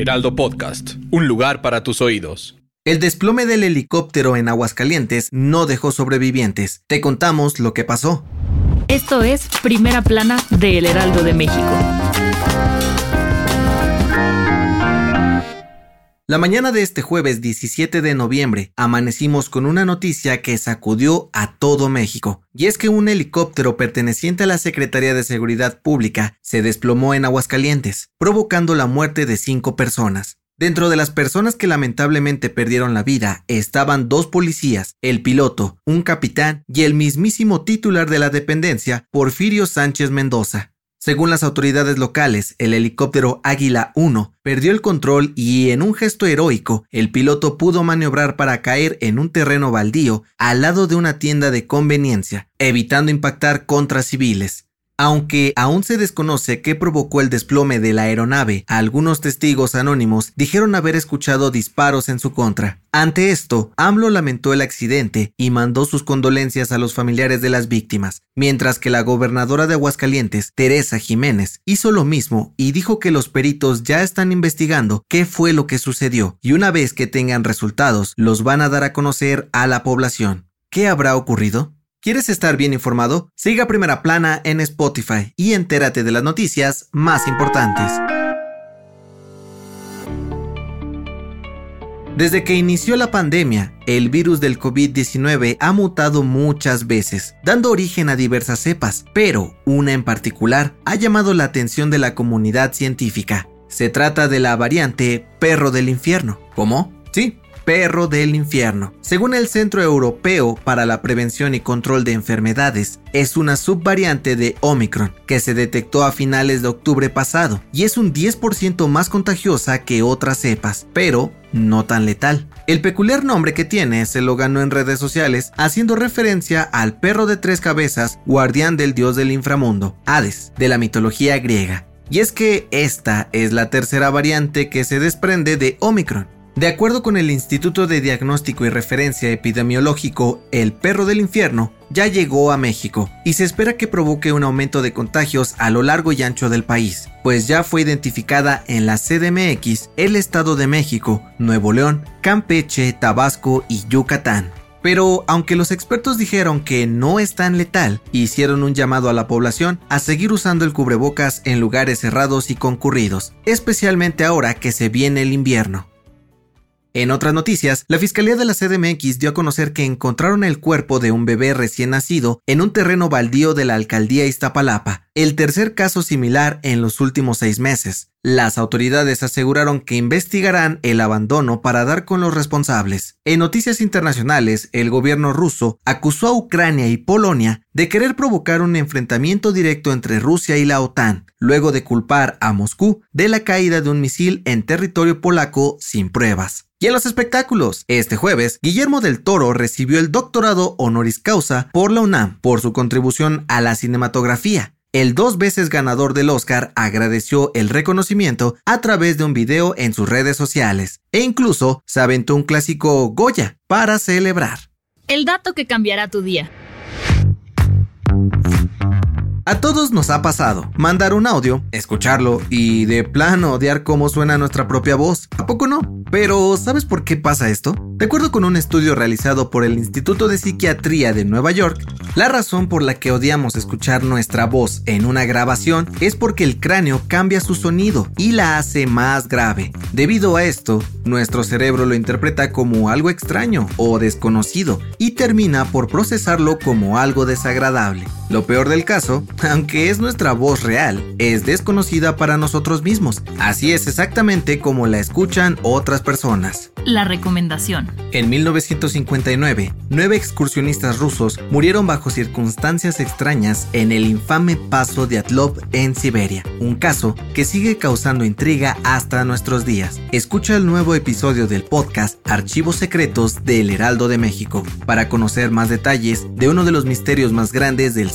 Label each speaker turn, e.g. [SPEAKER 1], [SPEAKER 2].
[SPEAKER 1] Heraldo Podcast, un lugar para tus oídos.
[SPEAKER 2] El desplome del helicóptero en Aguascalientes no dejó sobrevivientes. Te contamos lo que pasó.
[SPEAKER 3] Esto es Primera Plana de El Heraldo de México.
[SPEAKER 2] La mañana de este jueves 17 de noviembre amanecimos con una noticia que sacudió a todo México, y es que un helicóptero perteneciente a la Secretaría de Seguridad Pública se desplomó en Aguascalientes, provocando la muerte de cinco personas. Dentro de las personas que lamentablemente perdieron la vida estaban dos policías, el piloto, un capitán y el mismísimo titular de la dependencia, Porfirio Sánchez Mendoza. Según las autoridades locales, el helicóptero Águila 1 perdió el control y en un gesto heroico, el piloto pudo maniobrar para caer en un terreno baldío al lado de una tienda de conveniencia, evitando impactar contra civiles. Aunque aún se desconoce qué provocó el desplome de la aeronave, algunos testigos anónimos dijeron haber escuchado disparos en su contra. Ante esto, AMLO lamentó el accidente y mandó sus condolencias a los familiares de las víctimas, mientras que la gobernadora de Aguascalientes, Teresa Jiménez, hizo lo mismo y dijo que los peritos ya están investigando qué fue lo que sucedió y una vez que tengan resultados, los van a dar a conocer a la población. ¿Qué habrá ocurrido? ¿Quieres estar bien informado? Siga Primera Plana en Spotify y entérate de las noticias más importantes. Desde que inició la pandemia, el virus del COVID-19 ha mutado muchas veces, dando origen a diversas cepas, pero una en particular ha llamado la atención de la comunidad científica. Se trata de la variante perro del infierno. ¿Cómo? Sí, perro del infierno. Según el Centro Europeo para la Prevención y Control de Enfermedades, es una subvariante de Omicron que se detectó a finales de octubre pasado y es un 10% más contagiosa que otras cepas, pero no tan letal. El peculiar nombre que tiene se lo ganó en redes sociales haciendo referencia al perro de tres cabezas, guardián del dios del inframundo, Hades, de la mitología griega. Y es que esta es la tercera variante que se desprende de Omicron, de acuerdo con el Instituto de Diagnóstico y Referencia Epidemiológico, el perro del infierno ya llegó a México y se espera que provoque un aumento de contagios a lo largo y ancho del país, pues ya fue identificada en la CDMX, el Estado de México, Nuevo León, Campeche, Tabasco y Yucatán. Pero aunque los expertos dijeron que no es tan letal, hicieron un llamado a la población a seguir usando el cubrebocas en lugares cerrados y concurridos, especialmente ahora que se viene el invierno. En otras noticias, la Fiscalía de la CDMX dio a conocer que encontraron el cuerpo de un bebé recién nacido en un terreno baldío de la alcaldía Iztapalapa, el tercer caso similar en los últimos seis meses. Las autoridades aseguraron que investigarán el abandono para dar con los responsables. En noticias internacionales, el gobierno ruso acusó a Ucrania y Polonia de querer provocar un enfrentamiento directo entre Rusia y la OTAN, luego de culpar a Moscú de la caída de un misil en territorio polaco sin pruebas. Y en los espectáculos, este jueves, Guillermo del Toro recibió el doctorado honoris causa por la UNAM por su contribución a la cinematografía. El dos veces ganador del Oscar agradeció el reconocimiento a través de un video en sus redes sociales e incluso se aventó un clásico Goya para celebrar.
[SPEAKER 3] El dato que cambiará tu día.
[SPEAKER 2] A todos nos ha pasado mandar un audio, escucharlo y de plano odiar cómo suena nuestra propia voz. ¿A poco no? Pero ¿sabes por qué pasa esto? De acuerdo con un estudio realizado por el Instituto de Psiquiatría de Nueva York, la razón por la que odiamos escuchar nuestra voz en una grabación es porque el cráneo cambia su sonido y la hace más grave. Debido a esto, nuestro cerebro lo interpreta como algo extraño o desconocido y termina por procesarlo como algo desagradable. Lo peor del caso, aunque es nuestra voz real, es desconocida para nosotros mismos. Así es exactamente como la escuchan otras personas.
[SPEAKER 3] La recomendación.
[SPEAKER 2] En 1959, nueve excursionistas rusos murieron bajo circunstancias extrañas en el infame paso de Atlov en Siberia, un caso que sigue causando intriga hasta nuestros días. Escucha el nuevo episodio del podcast Archivos Secretos del Heraldo de México para conocer más detalles de uno de los misterios más grandes del